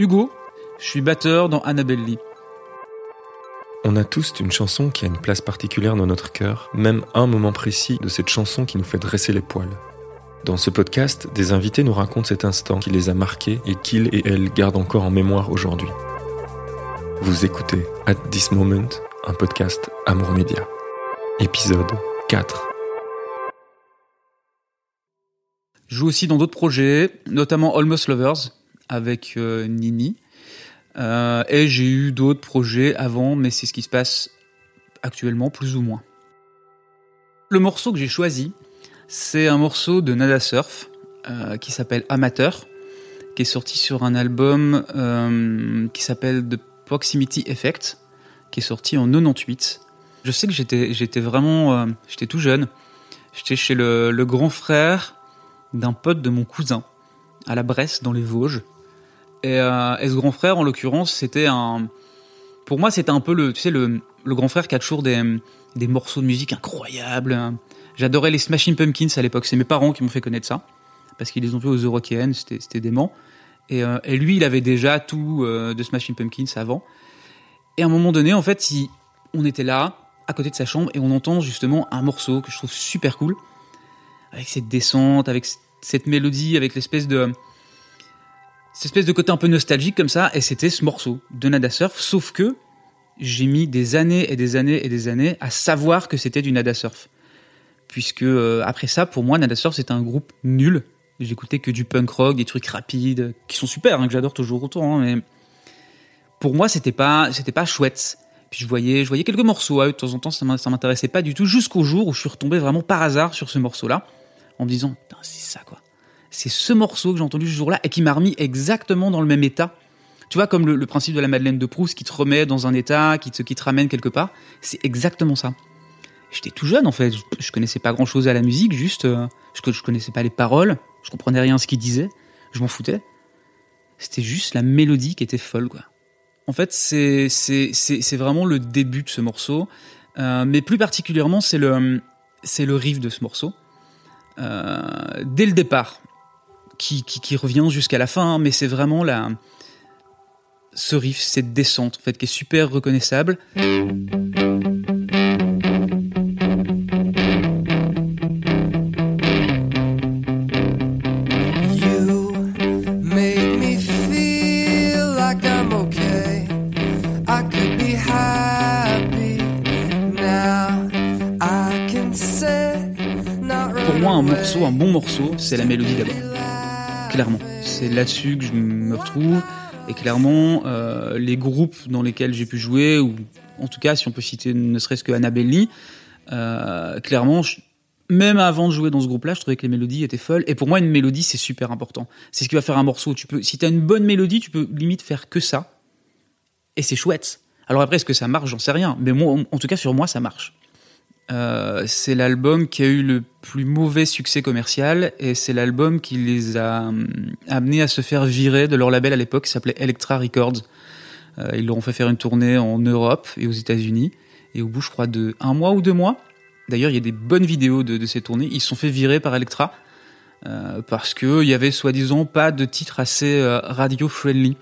Hugo, je suis batteur dans Annabelle Lee. On a tous une chanson qui a une place particulière dans notre cœur, même un moment précis de cette chanson qui nous fait dresser les poils. Dans ce podcast, des invités nous racontent cet instant qui les a marqués et qu'ils et elles gardent encore en mémoire aujourd'hui. Vous écoutez At This Moment, un podcast Amour Média. Épisode 4. Je joue aussi dans d'autres projets, notamment Almost Lovers avec euh, Nini. Euh, et j'ai eu d'autres projets avant, mais c'est ce qui se passe actuellement, plus ou moins. Le morceau que j'ai choisi, c'est un morceau de Nada Surf euh, qui s'appelle Amateur, qui est sorti sur un album qui s'appelle The Proximity Effect, qui est sorti en 98. Je sais que j'étais vraiment j'étais tout jeune. J'étais chez le grand frère d'un pote de mon cousin à la Bresse dans les Vosges. Et, euh, et ce grand frère, en l'occurrence, c'était un. Pour moi, c'était un peu le, tu sais, le, grand frère qui a toujours des, des morceaux de musique incroyables. J'adorais les Smashing Pumpkins à l'époque. C'est mes parents qui m'ont fait connaître ça parce qu'ils les ont vus aux Eurokéennes. C'était, c'était dément. Et, euh, et lui, il avait déjà tout euh, de Smashing Pumpkins avant. Et à un moment donné, en fait, il, on était là, à côté de sa chambre, et on entend justement un morceau que je trouve super cool, avec cette descente, avec cette mélodie, avec l'espèce de cette espèce de côté un peu nostalgique comme ça, et c'était ce morceau de Nada Surf, sauf que j'ai mis des années et des années et des années à savoir que c'était du Nada Surf. Puisque euh, après ça, pour moi, Nada Surf c'était un groupe nul. J'écoutais que du punk rock, des trucs rapides, qui sont super, hein, que j'adore toujours autant, hein, mais pour moi c'était pas c'était pas chouette. Puis je voyais je voyais quelques morceaux, hein, de temps en temps ça m'in- ça m'intéressait pas du tout, jusqu'au jour où je suis retombé vraiment par hasard sur ce morceau-là, en me disant putain c'est ça quoi. C'est ce morceau que j'ai entendu ce jour-là et qui m'a remis exactement dans le même état. Tu vois, comme le, principe de la Madeleine de Proust qui te remet dans un état, qui te, ramène quelque part. C'est exactement ça. J'étais tout jeune en fait, je, je connaissais pas grand-chose à la musique, juste euh, je, je connaissais pas les paroles, je comprenais rien à ce qu'il disait, je m'en foutais. C'était juste la mélodie qui était folle quoi. En fait, c'est vraiment le début de ce morceau, Euh, mais plus particulièrement c'est le c'est le riff de ce morceau. Euh, dès le départ, qui, qui, qui revient jusqu'à la fin, hein, mais c'est vraiment la, ce riff, cette descente, en fait, qui est super reconnaissable. Pour moi, un morceau, un bon morceau, c'est la mélodie d'abord. Clairement. C'est là-dessus que je me retrouve. Et clairement, euh, les groupes dans lesquels j'ai pu jouer, ou en tout cas, si on peut citer ne serait-ce que Annabelle Lee, euh, clairement, même avant de jouer dans ce groupe-là, je trouvais que les mélodies étaient folles. Et pour moi, une mélodie, c'est super important. C'est ce qui va faire un morceau. Tu peux, si t'as une bonne mélodie, tu peux limite faire que ça. Et c'est chouette. Alors après, est-ce que ça marche? J'en sais rien. Mais moi, en tout cas, sur moi, ça marche. Euh, c'est l'album qui a eu le plus mauvais succès commercial et c'est l'album qui les a hum, amenés à se faire virer de leur label à l'époque qui s'appelait Electra Records. Euh, ils leur ont fait faire une tournée en Europe et aux États-Unis et au bout, je crois, de un mois ou deux mois. D'ailleurs, il y a des bonnes vidéos de, ces tournées. Ils se sont fait virer par Electra euh, parce que il y avait soi-disant pas de titre assez euh, radio friendly.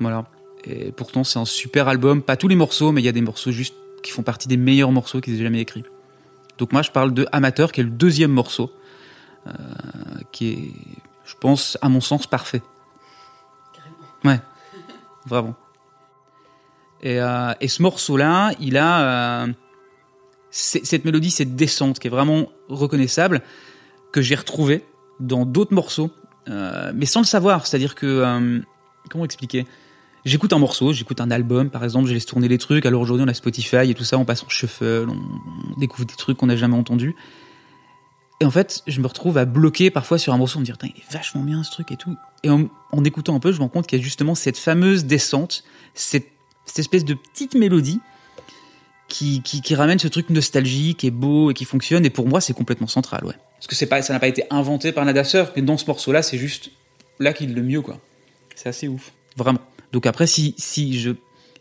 Voilà. Et pourtant, c'est un super album. Pas tous les morceaux, mais il y a des morceaux juste qui font partie des meilleurs morceaux qu'ils aient jamais écrits. Donc moi, je parle de Amateur, qui est le deuxième morceau, euh, qui est, je pense, à mon sens, parfait. Ouais, vraiment. Et, euh, et ce morceau-là, il a euh, cette mélodie, cette descente qui est vraiment reconnaissable, que j'ai retrouvée dans d'autres morceaux, mais sans le savoir. C'est-à-dire que, comment expliquer? J'écoute un morceau, j'écoute un album, par exemple, je laisse tourner les trucs. Alors aujourd'hui, on a Spotify et tout ça, on passe en shuffle, on, découvre des trucs qu'on n'a jamais entendus. Et en fait, je me retrouve à bloquer parfois sur un morceau, me dire, il est vachement bien ce truc et tout. Et en, écoutant un peu, je me rends compte qu'il y a justement cette fameuse descente, cette, espèce de petite mélodie qui, ramène ce truc nostalgique et beau et qui fonctionne. Et pour moi, c'est complètement central, ouais. Parce que ça n'a pas été inventé par Nada Surf, mais dans ce morceau-là, c'est juste là qu'il le mieux, quoi. C'est assez ouf, vraiment. Donc après, si, si je,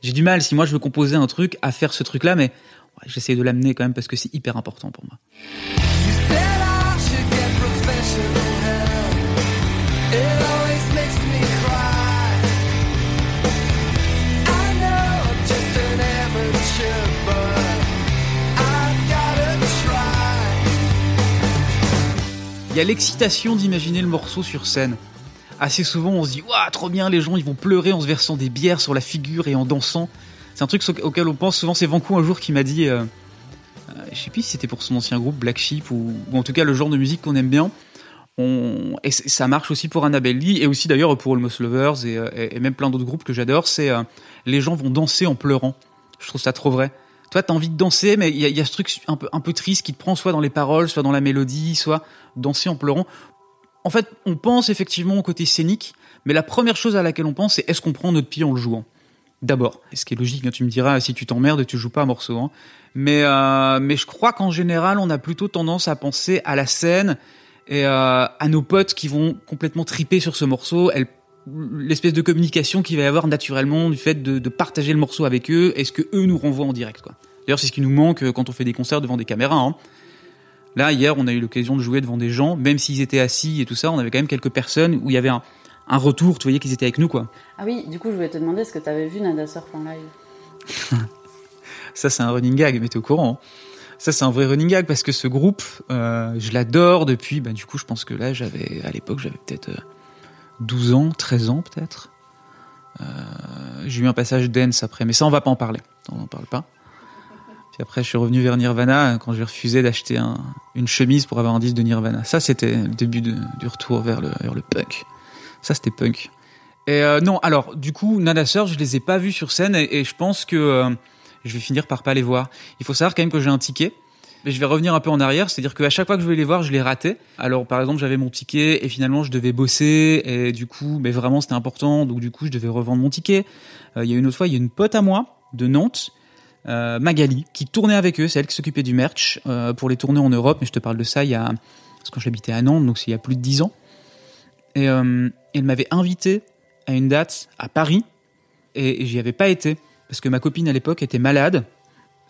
j'ai du mal, si moi je veux composer un truc, à faire ce truc-là, mais ouais, j'essaie de l'amener quand même parce que c'est hyper important pour moi. Il y a l'excitation d'imaginer le morceau sur scène. Assez souvent, on se dit, waouh, trop bien, les gens, ils vont pleurer en se versant des bières sur la figure et en dansant. C'est un truc auquel on pense souvent. C'est Vancou un jour qui m'a dit, euh, euh, je sais plus si c'était pour son ancien groupe Black Sheep ou, en tout cas le genre de musique qu'on aime bien. Et ça marche aussi pour Annabelle Lee et aussi d'ailleurs pour Almost Lovers et, euh, même plein d'autres groupes que j'adore. C'est euh, les gens vont danser en pleurant. Je trouve ça trop vrai. Toi, t'as envie de danser, mais il y, y a ce truc un peu, un peu triste qui te prend soit dans les paroles, soit dans la mélodie, soit danser en pleurant. En fait, on pense effectivement au côté scénique, mais la première chose à laquelle on pense, c'est est-ce qu'on prend notre pied en le jouant? D'abord, ce qui est logique, hein, tu me diras, si tu t'emmerdes, tu joues pas un morceau. hein. Mais, euh, mais je crois qu'en général, on a plutôt tendance à penser à la scène et euh, à nos potes qui vont complètement triper sur ce morceau, l'espèce de communication qu'il va y avoir naturellement du fait de, partager le morceau avec eux, et ce que eux nous renvoient en direct. D'ailleurs, c'est ce qui nous manque euh, quand on fait des concerts devant des caméras. hein. Là, hier, on a eu l'occasion de jouer devant des gens, même s'ils étaient assis et tout ça, on avait quand même quelques personnes où il y avait un, un retour, tu voyais qu'ils étaient avec nous, quoi. Ah oui, du coup, je voulais te demander, est-ce que tu avais vu Nada Surf en live? Ça, c'est un running gag, mais t'es au courant. hein. Ça, c'est un vrai running gag parce que ce groupe, euh, je l'adore depuis, bah, du coup, je pense que là, j'avais, à l'époque, j'avais peut-être euh, 12 ans, 13 ans, peut-être. Euh, j'ai eu un passage dance après, mais ça, on va pas en parler. On n'en parle pas. Puis après, je suis revenu vers Nirvana euh, quand j'ai refusé d'acheter un- une chemise pour avoir un disque de Nirvana. Ça, c'était le début du retour vers le, punk. Ça, c'était punk. Et euh, non, alors, du coup, Nada Surf, je les ai pas vus sur scène et, et je pense que euh, je vais finir par pas les voir. Il faut savoir quand même que j'ai un ticket. Mais je vais revenir un peu en arrière, c'est-à-dire qu'à chaque fois que je voulais les voir, je les ratais. Alors par exemple, j'avais mon ticket et finalement je devais bosser et du coup, mais vraiment c'était important, donc du coup je devais revendre mon ticket. Euh, Il y a une autre fois, il y a une pote à moi de Nantes, euh, Magali, qui tournait avec eux, c'est elle qui s'occupait du merch euh, pour les tourner en Europe. Mais je te parle de ça il y a, parce que j'habitais à Nantes, donc il y a plus de dix ans. Et euh, elle m'avait invité à une date à Paris et, j'y avais pas été parce que ma copine à l'époque était malade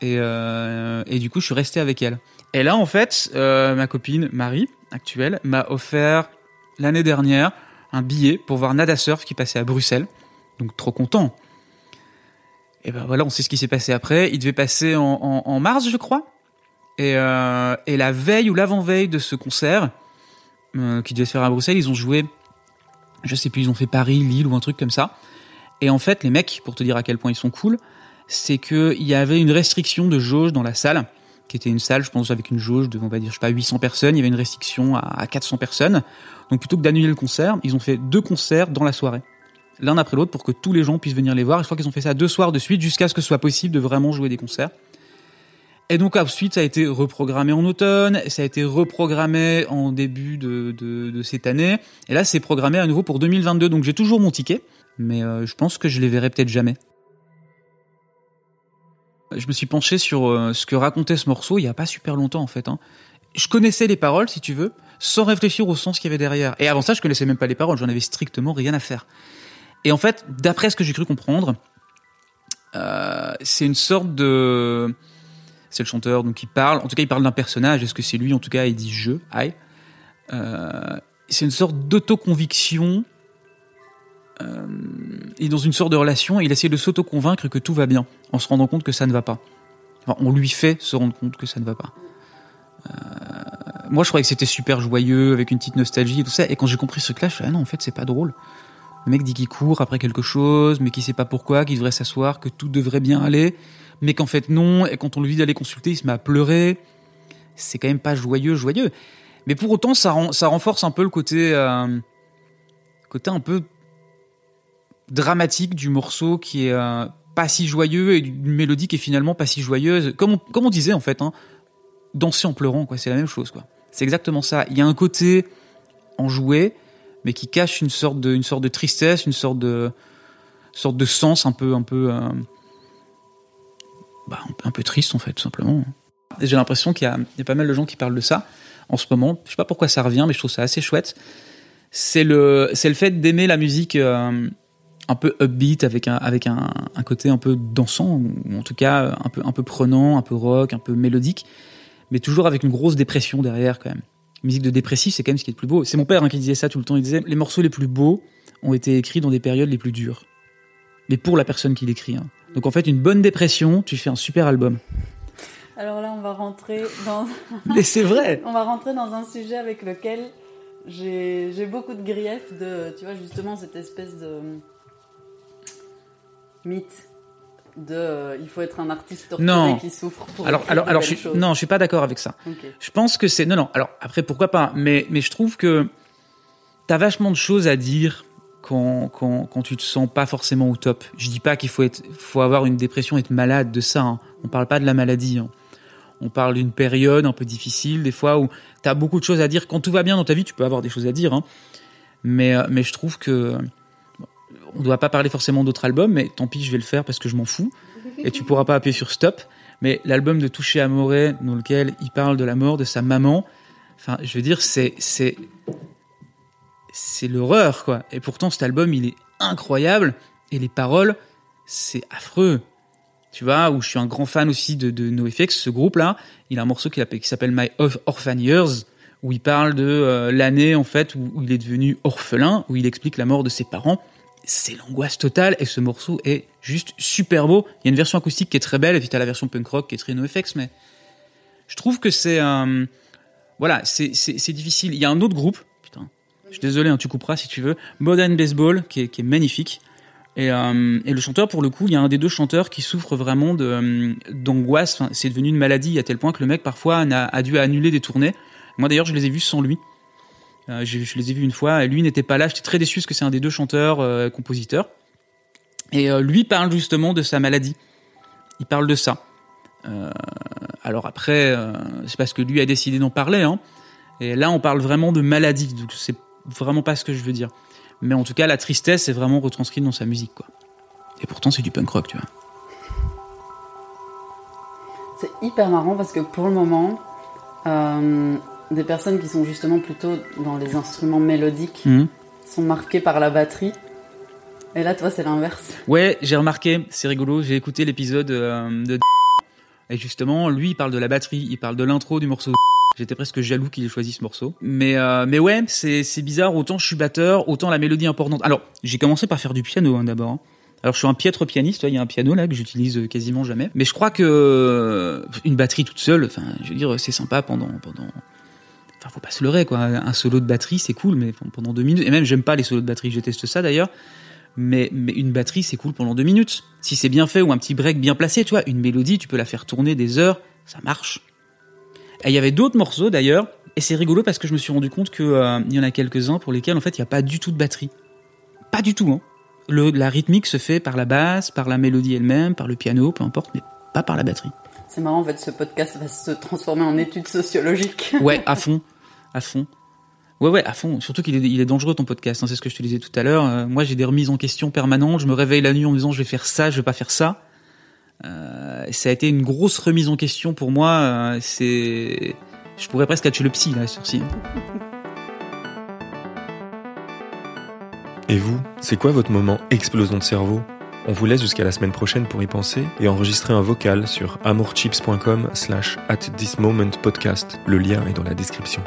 et, et du coup je suis resté avec elle. Et là en fait, ma copine Marie actuelle m'a offert l'année dernière un billet pour voir Nada Surf qui passait à Bruxelles. Donc trop content. Et ben voilà, on sait ce qui s'est passé après. Il devait passer en, mars, je crois. Et, euh, et la veille ou l'avant-veille de ce concert, euh, qui devait se faire à Bruxelles, ils ont joué, je sais plus, ils ont fait Paris, Lille ou un truc comme ça. Et en fait, les mecs, pour te dire à quel point ils sont cool, c'est qu'il y avait une restriction de jauge dans la salle, qui était une salle, je pense, avec une jauge de, on va dire, je sais pas, 800 personnes. Il y avait une restriction à, à 400 personnes. Donc plutôt que d'annuler le concert, ils ont fait deux concerts dans la soirée. L'un après l'autre pour que tous les gens puissent venir les voir. Je crois qu'ils ont fait ça deux soirs de suite jusqu'à ce que ce soit possible de vraiment jouer des concerts. Et donc ensuite, ça a été reprogrammé en automne, ça a été reprogrammé en début de, de, cette année. Et là, c'est programmé à nouveau pour 2022. Donc j'ai toujours mon ticket, mais euh, je pense que je les verrai peut-être jamais. Je me suis penché sur euh, ce que racontait ce morceau il y a pas super longtemps en fait. hein. Je connaissais les paroles, si tu veux, sans réfléchir au sens qu'il y avait derrière. Et avant ça, je connaissais même pas les paroles, j'en avais strictement rien à faire. Et en fait, d'après ce que j'ai cru comprendre, euh, c'est une sorte de... C'est le chanteur, donc il parle, en tout cas il parle d'un personnage, est-ce que c'est lui En tout cas, il dit je, I. Euh, c'est une sorte d'autoconviction. Euh, est dans une sorte de relation et il essaie de s'auto-convaincre que tout va bien, en se rendant compte que ça ne va pas. Enfin, on lui fait se rendre compte que ça ne va pas. Euh, moi, je croyais que c'était super joyeux, avec une petite nostalgie et tout ça. Et quand j'ai compris ce truc-là, je suis ah non, en fait, c'est pas drôle. Le mec dit qu'il court après quelque chose, mais qu'il sait pas pourquoi, qu'il devrait s'asseoir, que tout devrait bien aller, mais qu'en fait non. Et quand on lui dit d'aller consulter, il se met à pleurer. C'est quand même pas joyeux, joyeux. Mais pour autant, ça, ren- ça renforce un peu le côté, euh, côté un peu dramatique du morceau qui est euh, pas si joyeux et d'une mélodie qui est finalement pas si joyeuse. Comme on, comme on disait en fait, hein, danser en pleurant, quoi. C'est la même chose, quoi. C'est exactement ça. Il y a un côté enjoué, mais qui cache une sorte de, une sorte de tristesse, une sorte de, sorte de sens un peu, un peu, euh, bah, un peu- triste en fait, tout simplement. J'ai l'impression qu'il y a, il y a pas mal de gens qui parlent de ça en ce moment. Je sais pas pourquoi ça revient, mais je trouve ça assez chouette. C'est le, c'est le fait d'aimer la musique euh, un peu upbeat avec un, avec un, un côté un peu dansant, ou en tout cas un peu, un peu prenant, un peu rock, un peu mélodique, mais toujours avec une grosse dépression derrière quand même. Musique de dépressif, c'est quand même ce qui est le plus beau. C'est mon père hein, qui disait ça tout le temps. Il disait les morceaux les plus beaux ont été écrits dans des périodes les plus dures, mais pour la personne qui l'écrit. hein. Donc en fait, une bonne dépression, tu fais un super album. Alors là, on va rentrer dans, Mais c'est vrai. on va rentrer dans un sujet avec lequel j'ai beaucoup de griefs de, tu vois, justement cette espèce de mythe de, euh, il faut être un artiste torturé Non. qui souffre pour Alors, alors, alors, je suis, non, je suis pas d'accord avec ça. Je pense que c'est non non. Alors après pourquoi pas mais mais je trouve que t'as vachement de choses à dire quand quand quand tu te sens pas forcément au top. Je dis pas qu'il faut être faut avoir une dépression être malade de ça. Hein. On parle pas de la maladie. hein. On parle d'une période un peu difficile des fois où t'as beaucoup de choses à dire. Quand tout va bien dans ta vie, tu peux avoir des choses à dire. Hein. Mais euh, mais je trouve que on doit pas parler forcément d'autres albums. Mais tant pis, je vais le faire parce que je m'en fous. Et tu pourras pas appuyer sur stop. Mais l'album de Touché Amoré, dans lequel il parle de la mort de sa maman, enfin, je veux dire, c'est, c'est, c'est l'horreur, quoi. Et pourtant, cet album, il est incroyable. Et les paroles, c'est affreux. Tu vois, où je suis un grand fan aussi de, de NoFX, ce groupe-là. Il a un morceau qui, appelle- qui s'appelle My Orph- Orphan Years, où il parle de euh, l'année, en fait, où il est devenu orphelin, où il explique la mort de ses parents. C'est l'angoisse totale, et ce morceau est juste super beau. Il y a une version acoustique qui est très belle, et puis t'as la version punk rock qui est très NoFX, mais je trouve que c'est euh, voilà, c'est difficile. Il y a un autre groupe, putain, je suis désolé, hein, tu couperas si tu veux, Modern Baseball, qui est, qui est magnifique. Et, euh, et le chanteur, pour le coup, il y a un des deux chanteurs qui souffre vraiment euh, d'angoisse. C'est devenu une maladie à tel point que le mec parfois a dû annuler des tournées. Moi d'ailleurs, je les ai vus sans lui. Euh, je les ai vus une fois. Lui n'était pas là. J'étais très déçu parce que c'est un des deux chanteurs euh, compositeurs. Et euh, lui parle justement de sa maladie. Il parle de ça. Euh, alors après, c'est parce que lui a décidé d'en parler. Hein. Et là, on parle vraiment de maladie. Donc c'est vraiment pas ce que je veux dire. Mais en tout cas, la tristesse est vraiment retranscrite dans sa musique. Et pourtant, c'est du punk rock, tu vois. C'est hyper marrant parce que pour le moment, des personnes qui sont justement plutôt dans les instruments mélodiques Mhm. sont marquées par la batterie. Et là, toi, c'est l'inverse. Ouais, j'ai remarqué, c'est rigolo, j'ai écouté l'épisode euh, de et justement, lui, il parle de la batterie, il parle de l'intro du morceau. J'étais presque jaloux qu'il ait choisi ce morceau. Mais euh, mais ouais, c'est c'est bizarre. Autant je suis batteur, autant la mélodie est importante. Alors, j'ai commencé par faire du piano hein, d'abord. hein. Alors, je suis un piètre pianiste. Il y a un piano là que j'utilise euh, quasiment jamais. Mais je crois que une batterie toute seule, enfin, je veux dire, c'est sympa pendant pendant. Enfin, faut pas se leurrer quoi. Un solo de batterie, c'est cool, mais pendant deux minutes. Et même, j'aime pas les solos de batterie. Je déteste ça d'ailleurs mais, une batterie c'est cool pendant deux minutes. Si c'est bien fait ou un petit break bien placé, tu vois, une mélodie, tu peux la faire tourner des heures, ça marche. Et il y avait d'autres morceaux d'ailleurs, et c'est rigolo parce que je me suis rendu compte que euh, y en a quelques-uns pour lesquels en fait il n'y a pas du tout de batterie. Pas du tout, hein. La rythmique se fait par la basse, par la mélodie elle-même, par le piano, peu importe, mais pas par la batterie. C'est marrant, en fait, ce podcast va se transformer en étude sociologique. Ouais, à fond, à fond. Ouais, ouais, à fond. Surtout qu'il est, il est dangereux ton podcast. hein, c'est ce que je te disais tout à l'heure. Euh, moi, j'ai des remises en question permanentes. Je me réveille la nuit en me disant je vais faire ça, je vais pas faire ça. Euh, ça a été une grosse remise en question pour moi. euh, c'est, je pourrais presque être chez le psy là, sur ci. Et vous, c'est quoi votre moment explosion de cerveau? On vous laisse jusqu'à la semaine prochaine pour y penser et enregistrer un vocal sur amourchips.com slash at this moment podcast. Le lien est dans la description.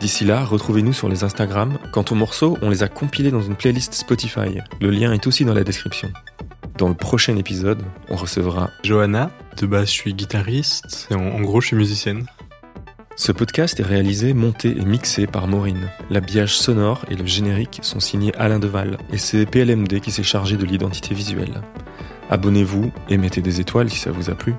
D'ici là, retrouvez-nous sur les Instagram. Quant aux morceaux, on les a compilés dans une playlist Spotify. Le lien est aussi dans la description. Dans le prochain épisode, on recevra Johanna, de base je suis guitariste, et en, en gros je suis musicienne. Ce podcast est réalisé, monté et mixé par Maureen. L'habillage sonore et le générique sont signés Alain Deval et c'est PLMD qui s'est chargé de l'identité visuelle. Abonnez-vous et mettez des étoiles si ça vous a plu.